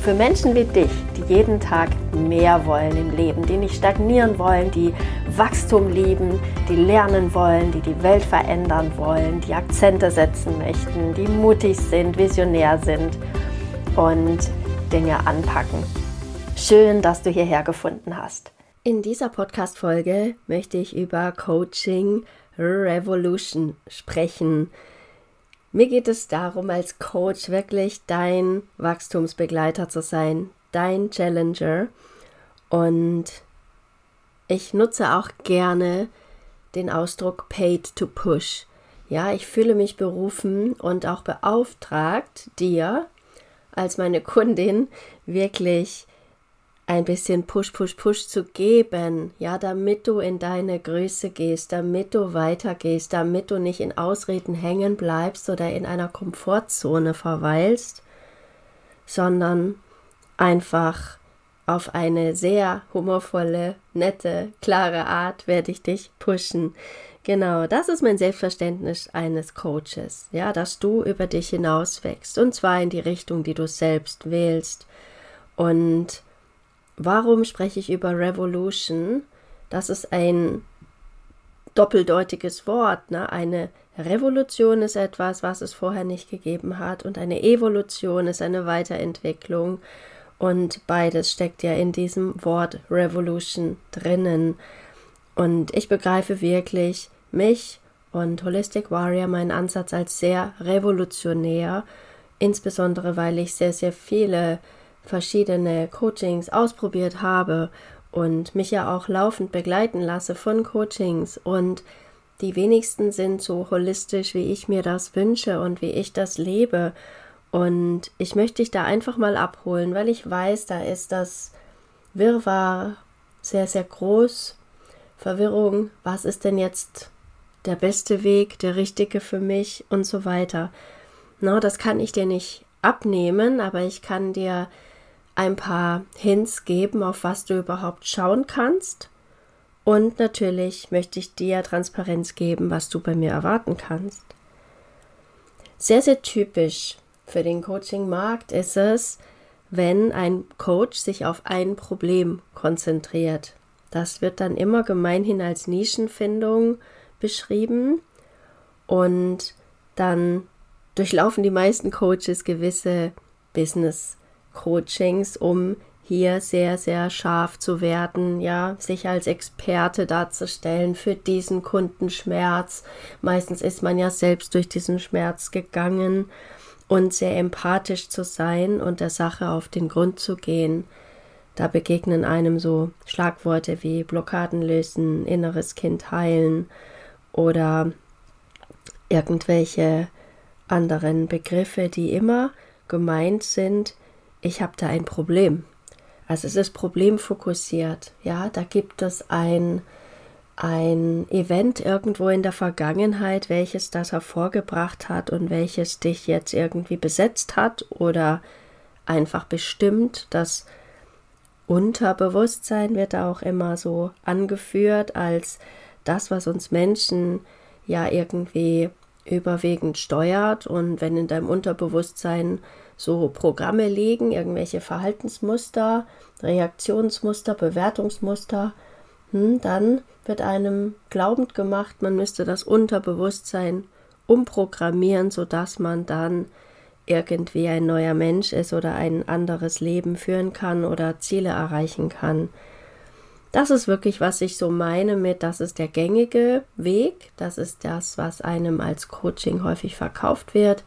für Menschen wie dich, die jeden Tag mehr wollen im Leben, die nicht stagnieren wollen, die Wachstum lieben, die lernen wollen, die die Welt verändern wollen, die Akzente setzen möchten, die mutig sind, visionär sind und Dinge anpacken. Schön, dass du hierher gefunden hast. In dieser Podcast-Folge möchte ich über Coaching Revolution sprechen. Mir geht es darum, als Coach wirklich dein Wachstumsbegleiter zu sein, dein Challenger. Und ich nutze auch gerne den Ausdruck paid to push. Ja, ich fühle mich berufen und auch beauftragt, dir als meine Kundin wirklich ein bisschen Push, Push, Push zu geben, ja, damit du in deine Größe gehst, damit du weitergehst, damit du nicht in Ausreden hängen bleibst oder in einer Komfortzone verweilst, sondern einfach auf eine sehr humorvolle, nette, klare Art werde ich dich pushen. Genau, das ist mein Selbstverständnis eines Coaches, ja, dass du über dich hinaus wächst und zwar in die Richtung, die du selbst wählst. Und Warum spreche ich über Revolution? Das ist ein doppeldeutiges Wort. Ne? Eine Revolution ist etwas, was es vorher nicht gegeben hat und eine Evolution ist eine Weiterentwicklung. Und beides steckt ja in diesem Wort Revolution drinnen. Und ich begreife wirklich mich und Holistic Warrior meinen Ansatz als sehr revolutionär, insbesondere weil ich sehr, sehr viele verschiedene Coachings ausprobiert habe und mich ja auch laufend begleiten lasse von Coachings und die wenigsten sind so holistisch, wie ich mir das wünsche und wie ich das lebe. Und ich möchte dich da einfach mal abholen, weil ich weiß, da ist das Wirrwarr sehr, sehr groß. Verwirrung, was ist denn jetzt der beste Weg, der richtige für mich und so weiter. Na, das kann ich dir nicht abnehmen, aber ich kann dir ein paar Hints geben, auf was du überhaupt schauen kannst. Und natürlich möchte ich dir Transparenz geben, was du bei mir erwarten kannst. Sehr, sehr typisch für den Coaching-Markt ist es, wenn ein Coach sich auf ein Problem konzentriert. Das wird dann immer gemeinhin als Nischenfindung beschrieben und dann durchlaufen die meisten Coaches gewisse Business Coachings, um hier sehr, sehr scharf zu werden, ja, sich als Experte darzustellen für diesen Kundenschmerz. Meistens ist man ja selbst durch diesen Schmerz gegangen und sehr empathisch zu sein und der Sache auf den Grund zu gehen. Da begegnen einem so Schlagworte wie Blockaden lösen, inneres Kind heilen oder irgendwelche anderen Begriffe, die immer gemeint sind, ich habe da ein Problem. Also es ist problemfokussiert. Ja, da gibt es ein, ein Event irgendwo in der Vergangenheit, welches das hervorgebracht hat und welches dich jetzt irgendwie besetzt hat oder einfach bestimmt. Das Unterbewusstsein wird auch immer so angeführt als das, was uns Menschen ja irgendwie überwiegend steuert. Und wenn in deinem Unterbewusstsein so Programme liegen, irgendwelche Verhaltensmuster, Reaktionsmuster, Bewertungsmuster, hm, dann wird einem glaubend gemacht, man müsste das Unterbewusstsein umprogrammieren, sodass man dann irgendwie ein neuer Mensch ist oder ein anderes Leben führen kann oder Ziele erreichen kann. Das ist wirklich, was ich so meine mit, das ist der gängige Weg, das ist das, was einem als Coaching häufig verkauft wird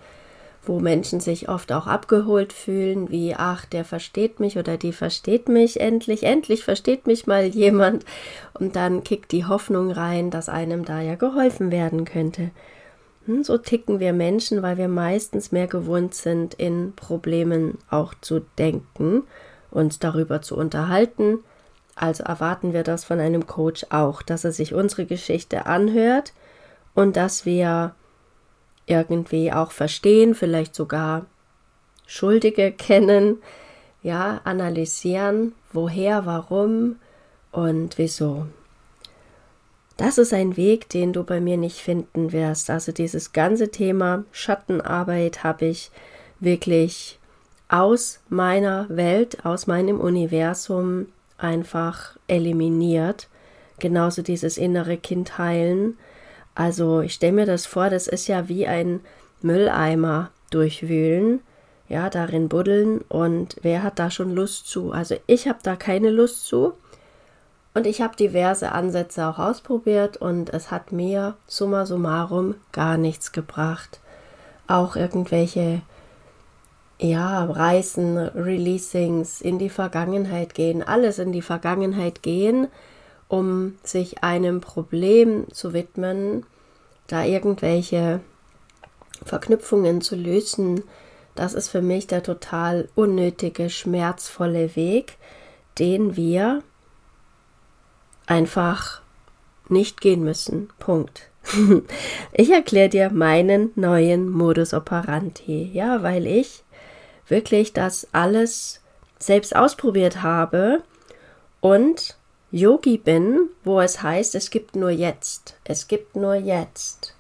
wo Menschen sich oft auch abgeholt fühlen, wie, ach, der versteht mich oder die versteht mich endlich, endlich versteht mich mal jemand. Und dann kickt die Hoffnung rein, dass einem da ja geholfen werden könnte. Hm, so ticken wir Menschen, weil wir meistens mehr gewohnt sind, in Problemen auch zu denken, uns darüber zu unterhalten, Also erwarten wir das von einem Coach auch, dass er sich unsere Geschichte anhört und dass wir irgendwie auch verstehen, vielleicht sogar Schuldige kennen, ja, analysieren, woher, warum und wieso. Das ist ein Weg, den du bei mir nicht finden wirst. Also dieses ganze Thema Schattenarbeit habe ich wirklich aus meiner Welt, aus meinem Universum einfach eliminiert. Genauso dieses innere Kind heilen. Also ich stelle mir das vor, das ist ja wie ein Mülleimer durchwühlen, ja, darin buddeln und wer hat da schon Lust zu? Also ich habe da keine Lust zu und ich habe diverse Ansätze auch ausprobiert und es hat mir summa summarum gar nichts gebracht. Auch irgendwelche ja, Reisen, Releasings, in die Vergangenheit gehen, alles in die Vergangenheit gehen, um sich einem Problem zu widmen, da irgendwelche Verknüpfungen zu lösen, das ist für mich der total unnötige, schmerzvolle Weg, den wir einfach nicht gehen müssen. Punkt. ich erkläre dir meinen neuen Modus operandi, ja, weil ich wirklich das alles selbst ausprobiert habe und Yogi bin, wo es heißt, es gibt nur jetzt. Es gibt nur jetzt.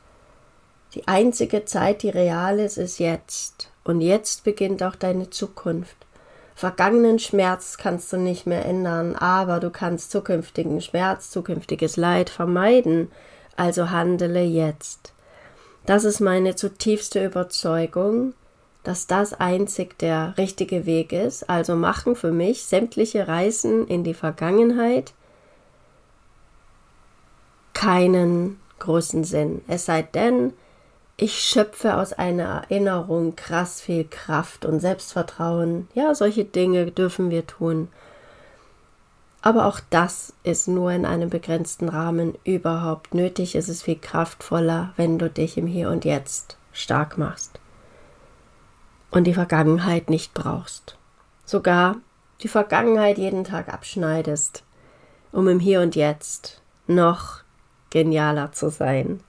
Die einzige Zeit, die real ist, ist jetzt. Und jetzt beginnt auch deine Zukunft. Vergangenen Schmerz kannst du nicht mehr ändern, aber du kannst zukünftigen Schmerz, zukünftiges Leid vermeiden. Also handele jetzt. Das ist meine zutiefste Überzeugung dass das einzig der richtige Weg ist. Also machen für mich sämtliche Reisen in die Vergangenheit keinen großen Sinn. Es sei denn, ich schöpfe aus einer Erinnerung krass viel Kraft und Selbstvertrauen. Ja, solche Dinge dürfen wir tun. Aber auch das ist nur in einem begrenzten Rahmen überhaupt nötig. Es ist viel kraftvoller, wenn du dich im Hier und Jetzt stark machst und die Vergangenheit nicht brauchst. Sogar die Vergangenheit jeden Tag abschneidest, um im Hier und Jetzt noch genialer zu sein.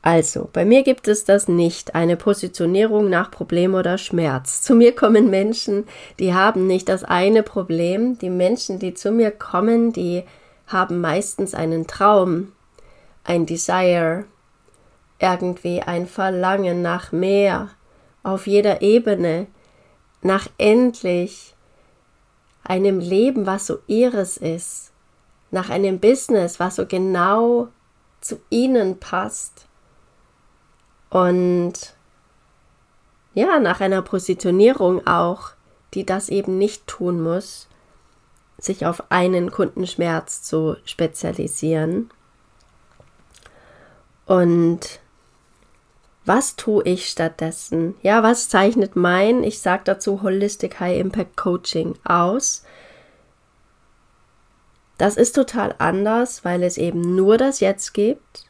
Also, bei mir gibt es das nicht, eine Positionierung nach Problem oder Schmerz. Zu mir kommen Menschen, die haben nicht das eine Problem. Die Menschen, die zu mir kommen, die haben meistens einen Traum, ein Desire, irgendwie ein Verlangen nach mehr auf jeder Ebene, nach endlich einem Leben, was so ihres ist, nach einem Business, was so genau zu ihnen passt und ja, nach einer Positionierung auch, die das eben nicht tun muss, sich auf einen Kundenschmerz zu spezialisieren. Und was tue ich stattdessen? Ja, was zeichnet mein, ich sage dazu Holistic High Impact Coaching aus? Das ist total anders, weil es eben nur das Jetzt gibt.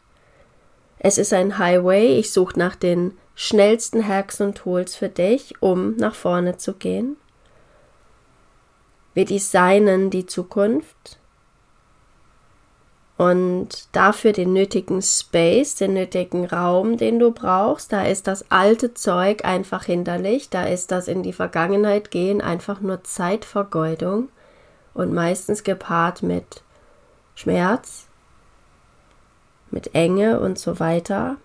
Es ist ein Highway. Ich suche nach den schnellsten Hacks und Tools für dich, um nach vorne zu gehen. Wir designen die Zukunft und dafür den nötigen Space, den nötigen Raum, den du brauchst. Da ist das alte Zeug einfach hinderlich, da ist das in die Vergangenheit gehen einfach nur Zeitvergeudung und meistens gepaart mit Schmerz, mit Enge und so weiter.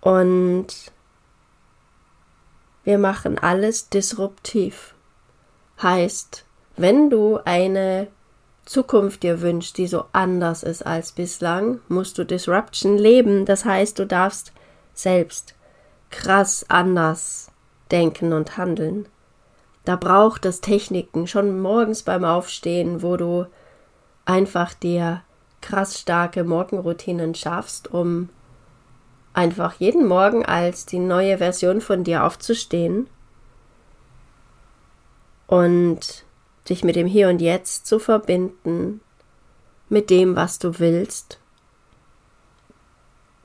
Und wir machen alles disruptiv. Heißt, wenn du eine Zukunft dir wünscht, die so anders ist als bislang, musst du Disruption leben. Das heißt, du darfst selbst krass anders denken und handeln. Da braucht es Techniken, schon morgens beim Aufstehen, wo du einfach dir krass starke Morgenroutinen schaffst, um einfach jeden Morgen als die neue Version von dir aufzustehen und dich mit dem Hier und Jetzt zu verbinden, mit dem, was du willst.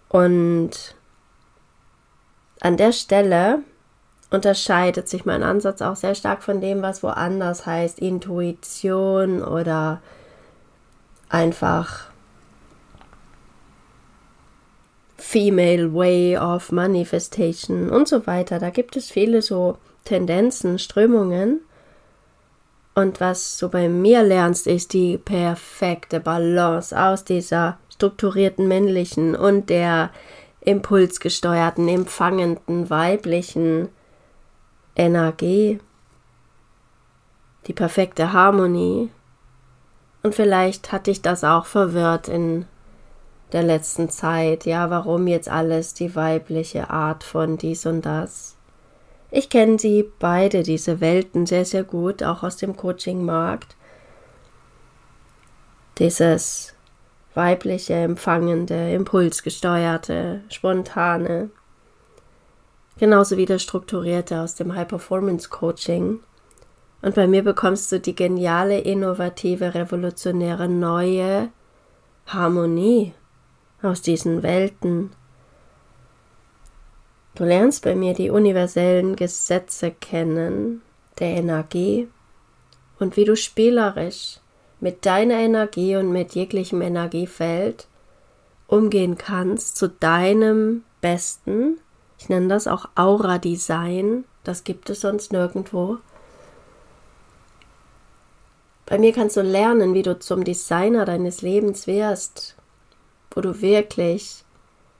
Und an der Stelle unterscheidet sich mein Ansatz auch sehr stark von dem, was woanders heißt, Intuition oder einfach Female Way of Manifestation und so weiter. Da gibt es viele so Tendenzen, Strömungen. Und was du bei mir lernst, ist die perfekte Balance aus dieser strukturierten männlichen und der impulsgesteuerten, empfangenden weiblichen Energie, die perfekte Harmonie. Und vielleicht hat dich das auch verwirrt in der letzten Zeit. Ja, warum jetzt alles die weibliche Art von dies und das? Ich kenne sie beide, diese Welten, sehr, sehr gut, auch aus dem Coaching-Markt. Dieses weibliche, empfangende, impulsgesteuerte, spontane, genauso wie das strukturierte aus dem High-Performance-Coaching. Und bei mir bekommst du die geniale, innovative, revolutionäre, neue Harmonie aus diesen Welten. Du lernst bei mir die universellen Gesetze kennen, der Energie und wie du spielerisch mit deiner Energie und mit jeglichem Energiefeld umgehen kannst zu deinem Besten. Ich nenne das auch Aura-Design, das gibt es sonst nirgendwo. Bei mir kannst du lernen, wie du zum Designer deines Lebens wirst, wo du wirklich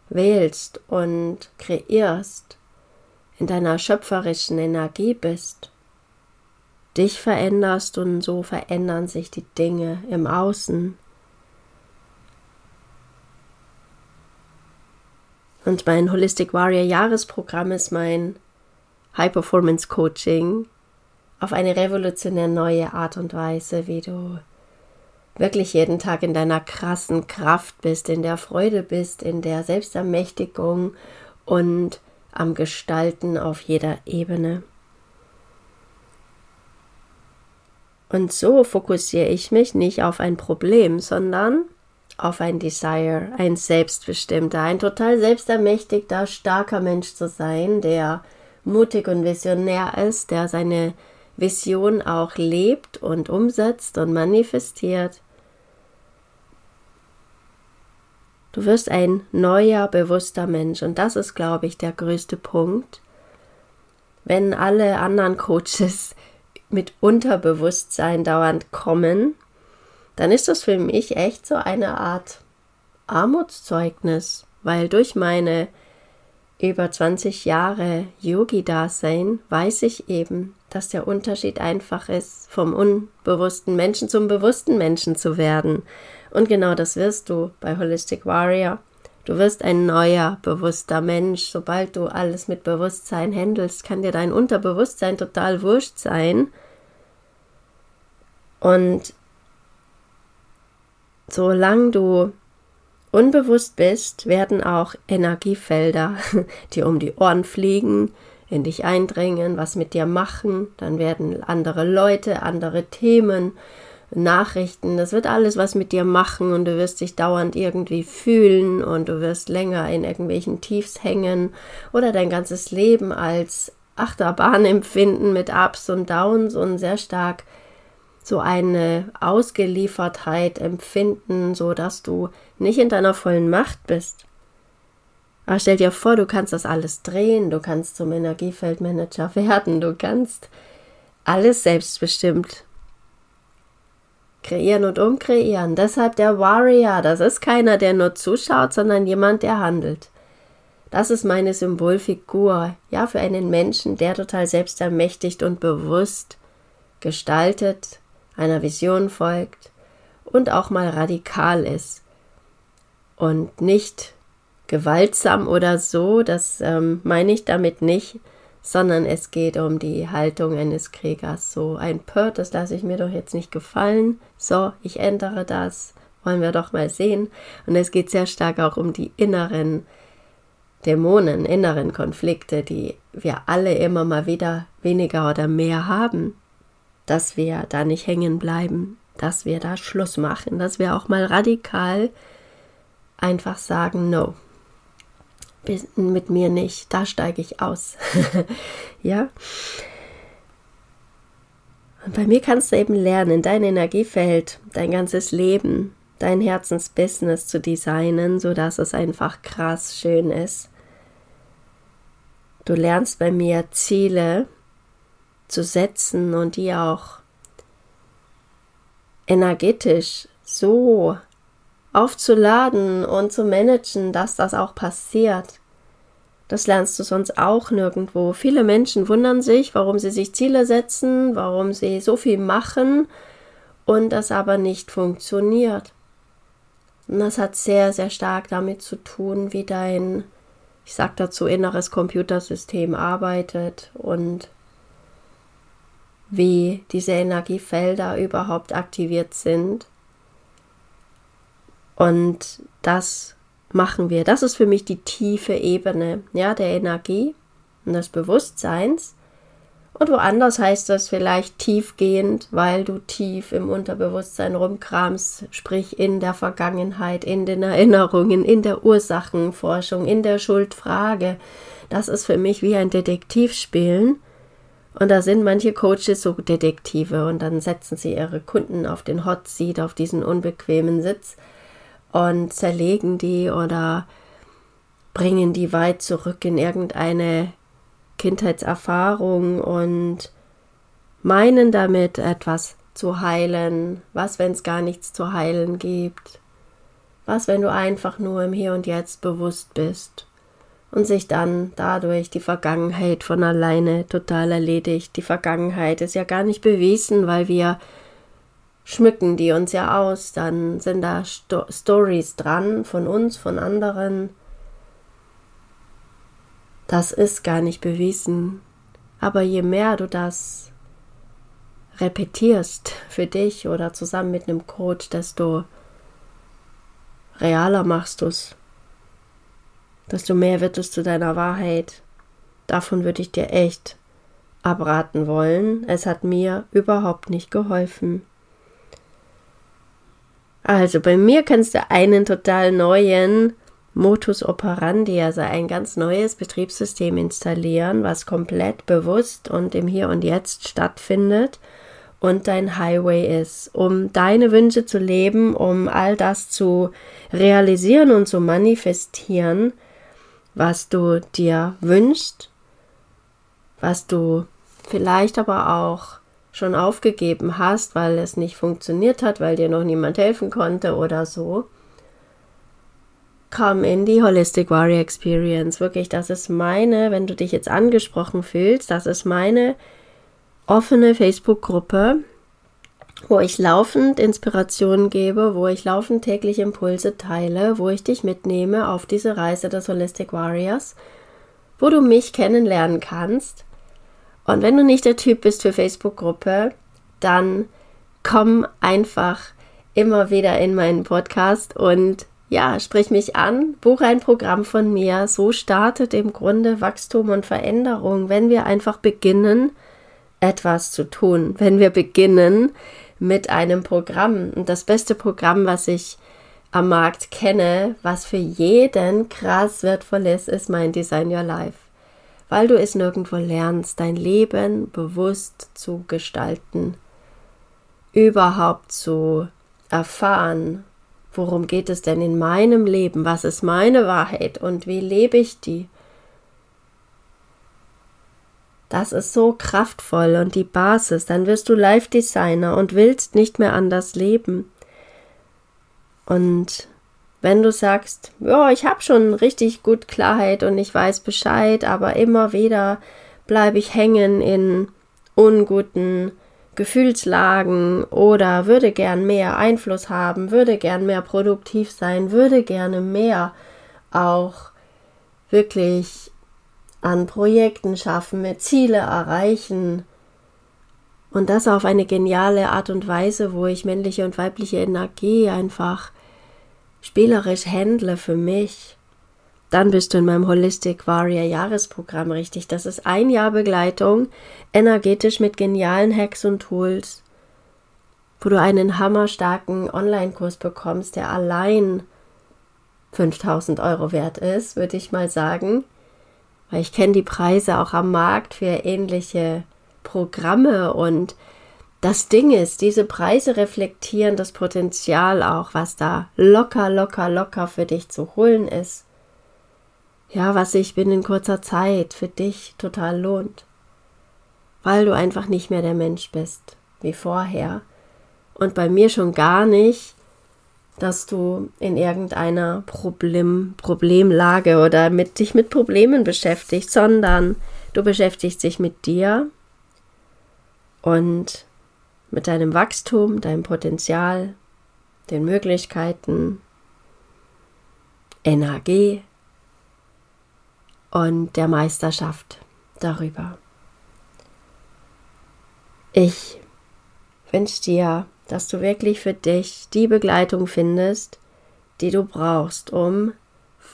wählst und kreierst, in deiner schöpferischen Energie bist, dich veränderst und so verändern sich die Dinge im Außen. Und mein Holistic Warrior Jahresprogramm ist mein High Performance Coaching auf eine revolutionär neue Art und Weise, wie du wirklich jeden Tag in deiner krassen Kraft bist, in der Freude bist, in der Selbstermächtigung und am Gestalten auf jeder Ebene. Und so fokussiere ich mich nicht auf ein Problem, sondern auf ein Desire, ein selbstbestimmter, ein total selbstermächtigter, starker Mensch zu sein, der mutig und visionär ist, der seine Vision auch lebt und umsetzt und manifestiert Du wirst ein neuer, bewusster Mensch. Und das ist, glaube ich, der größte Punkt. Wenn alle anderen Coaches mit Unterbewusstsein dauernd kommen, dann ist das für mich echt so eine Art Armutszeugnis, weil durch meine über 20 Jahre Yogi-Dasein weiß ich eben, dass der Unterschied einfach ist, vom unbewussten Menschen zum bewussten Menschen zu werden. Und genau das wirst du bei Holistic Warrior. Du wirst ein neuer, bewusster Mensch. Sobald du alles mit Bewusstsein handelst, kann dir dein Unterbewusstsein total wurscht sein. Und solange du unbewusst bist, werden auch Energiefelder dir um die Ohren fliegen, in dich eindringen, was mit dir machen. Dann werden andere Leute, andere Themen Nachrichten, das wird alles was mit dir machen und du wirst dich dauernd irgendwie fühlen und du wirst länger in irgendwelchen Tiefs hängen oder dein ganzes Leben als Achterbahn empfinden mit Ups und Downs und sehr stark so eine Ausgeliefertheit empfinden, so dass du nicht in deiner vollen Macht bist. Aber stell dir vor, du kannst das alles drehen, du kannst zum Energiefeldmanager werden, du kannst alles selbstbestimmt kreieren und umkreieren. Deshalb der Warrior, das ist keiner, der nur zuschaut, sondern jemand, der handelt. Das ist meine Symbolfigur, ja, für einen Menschen, der total selbstermächtigt und bewusst gestaltet, einer Vision folgt und auch mal radikal ist und nicht gewaltsam oder so, das ähm, meine ich damit nicht, sondern es geht um die Haltung eines Kriegers. So ein Pert, das lasse ich mir doch jetzt nicht gefallen. So, ich ändere das. Wollen wir doch mal sehen. Und es geht sehr stark auch um die inneren Dämonen, inneren Konflikte, die wir alle immer mal wieder weniger oder mehr haben. Dass wir da nicht hängen bleiben, dass wir da Schluss machen, dass wir auch mal radikal einfach sagen, no, mit mir nicht, da steige ich aus. ja. Und bei mir kannst du eben lernen, dein Energiefeld, dein ganzes Leben, dein Herzensbusiness zu designen, sodass es einfach krass schön ist. Du lernst bei mir Ziele zu setzen und die auch energetisch so aufzuladen und zu managen, dass das auch passiert. Das lernst du sonst auch nirgendwo. Viele Menschen wundern sich, warum sie sich Ziele setzen, warum sie so viel machen und das aber nicht funktioniert. Und das hat sehr, sehr stark damit zu tun, wie dein, ich sag dazu, inneres Computersystem arbeitet und wie diese Energiefelder überhaupt aktiviert sind und das machen wir. Das ist für mich die tiefe Ebene ja, der Energie und des Bewusstseins. Und woanders heißt das vielleicht tiefgehend, weil du tief im Unterbewusstsein rumkramst, sprich in der Vergangenheit, in den Erinnerungen, in der Ursachenforschung, in der Schuldfrage. Das ist für mich wie ein Detektivspielen. Und da sind manche Coaches so Detektive und dann setzen sie ihre Kunden auf den Hot Seat, auf diesen unbequemen Sitz und zerlegen die oder bringen die weit zurück in irgendeine Kindheitserfahrung und meinen damit etwas zu heilen. Was, wenn es gar nichts zu heilen gibt? Was, wenn du einfach nur im Hier und Jetzt bewusst bist und sich dann dadurch die Vergangenheit von alleine total erledigt? Die Vergangenheit ist ja gar nicht bewiesen, weil wir schmücken die uns ja aus, dann sind da Sto Stories dran von uns, von anderen. Das ist gar nicht bewiesen. Aber je mehr du das repetierst für dich oder zusammen mit einem Coach, desto realer machst du es. Desto mehr wird es zu deiner Wahrheit. Davon würde ich dir echt abraten wollen. Es hat mir überhaupt nicht geholfen. Also bei mir kannst du einen total neuen Modus operandi, also ein ganz neues Betriebssystem installieren, was komplett bewusst und im Hier und Jetzt stattfindet und dein Highway ist, um deine Wünsche zu leben, um all das zu realisieren und zu manifestieren, was du dir wünschst, was du vielleicht aber auch schon aufgegeben hast, weil es nicht funktioniert hat, weil dir noch niemand helfen konnte oder so, komm in die Holistic Warrior Experience. Wirklich, das ist meine, wenn du dich jetzt angesprochen fühlst, das ist meine offene Facebook-Gruppe, wo ich laufend Inspirationen gebe, wo ich laufend täglich Impulse teile, wo ich dich mitnehme auf diese Reise des Holistic Warriors, wo du mich kennenlernen kannst und wenn du nicht der Typ bist für Facebook-Gruppe, dann komm einfach immer wieder in meinen Podcast und ja, sprich mich an, buche ein Programm von mir. So startet im Grunde Wachstum und Veränderung, wenn wir einfach beginnen, etwas zu tun, wenn wir beginnen mit einem Programm. Und das beste Programm, was ich am Markt kenne, was für jeden krass wertvoll ist, ist mein Design Your Life weil du es nirgendwo lernst, dein Leben bewusst zu gestalten, überhaupt zu erfahren, worum geht es denn in meinem Leben, was ist meine Wahrheit und wie lebe ich die. Das ist so kraftvoll und die Basis, dann wirst du Live-Designer und willst nicht mehr anders leben. Und wenn du sagst, ja, ich habe schon richtig gut Klarheit und ich weiß Bescheid, aber immer wieder bleibe ich hängen in unguten Gefühlslagen oder würde gern mehr Einfluss haben, würde gern mehr produktiv sein, würde gerne mehr auch wirklich an Projekten schaffen, mehr Ziele erreichen. Und das auf eine geniale Art und Weise, wo ich männliche und weibliche Energie einfach spielerisch handle für mich, dann bist du in meinem Holistic Warrior Jahresprogramm richtig. Das ist ein Jahr Begleitung, energetisch mit genialen Hacks und Tools, wo du einen hammerstarken Online-Kurs bekommst, der allein 5000 Euro wert ist, würde ich mal sagen. Weil ich kenne die Preise auch am Markt für ähnliche Programme und das Ding ist, diese Preise reflektieren das Potenzial auch, was da locker, locker, locker für dich zu holen ist. Ja, was sich binnen kurzer Zeit für dich total lohnt. Weil du einfach nicht mehr der Mensch bist wie vorher. Und bei mir schon gar nicht, dass du in irgendeiner Problem, Problemlage oder mit dich mit Problemen beschäftigst, sondern du beschäftigst dich mit dir und mit deinem Wachstum, deinem Potenzial, den Möglichkeiten, Energie und der Meisterschaft darüber. Ich wünsche dir, dass du wirklich für dich die Begleitung findest, die du brauchst, um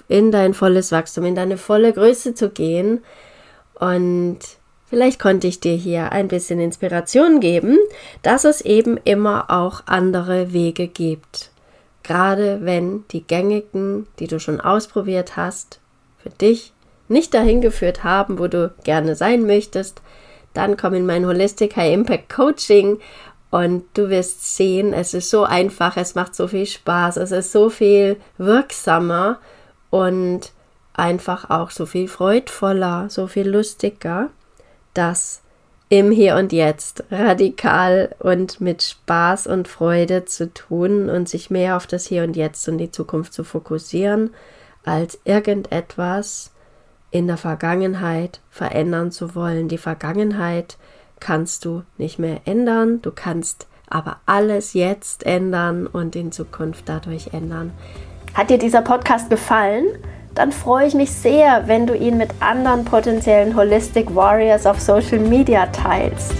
in dein volles Wachstum, in deine volle Größe zu gehen und Vielleicht konnte ich dir hier ein bisschen Inspiration geben, dass es eben immer auch andere Wege gibt. Gerade wenn die gängigen, die du schon ausprobiert hast, für dich nicht dahin geführt haben, wo du gerne sein möchtest, dann komm in mein Holistic High Impact Coaching und du wirst sehen, es ist so einfach, es macht so viel Spaß, es ist so viel wirksamer und einfach auch so viel freudvoller, so viel lustiger das im Hier und Jetzt radikal und mit Spaß und Freude zu tun und sich mehr auf das Hier und Jetzt und die Zukunft zu fokussieren, als irgendetwas in der Vergangenheit verändern zu wollen. Die Vergangenheit kannst du nicht mehr ändern, du kannst aber alles jetzt ändern und in Zukunft dadurch ändern. Hat dir dieser Podcast gefallen? dann freue ich mich sehr, wenn du ihn mit anderen potenziellen Holistic Warriors auf Social Media teilst.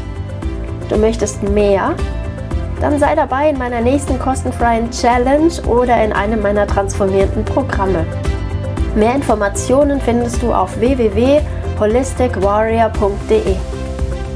Du möchtest mehr? Dann sei dabei in meiner nächsten kostenfreien Challenge oder in einem meiner transformierten Programme. Mehr Informationen findest du auf www.holisticwarrior.de.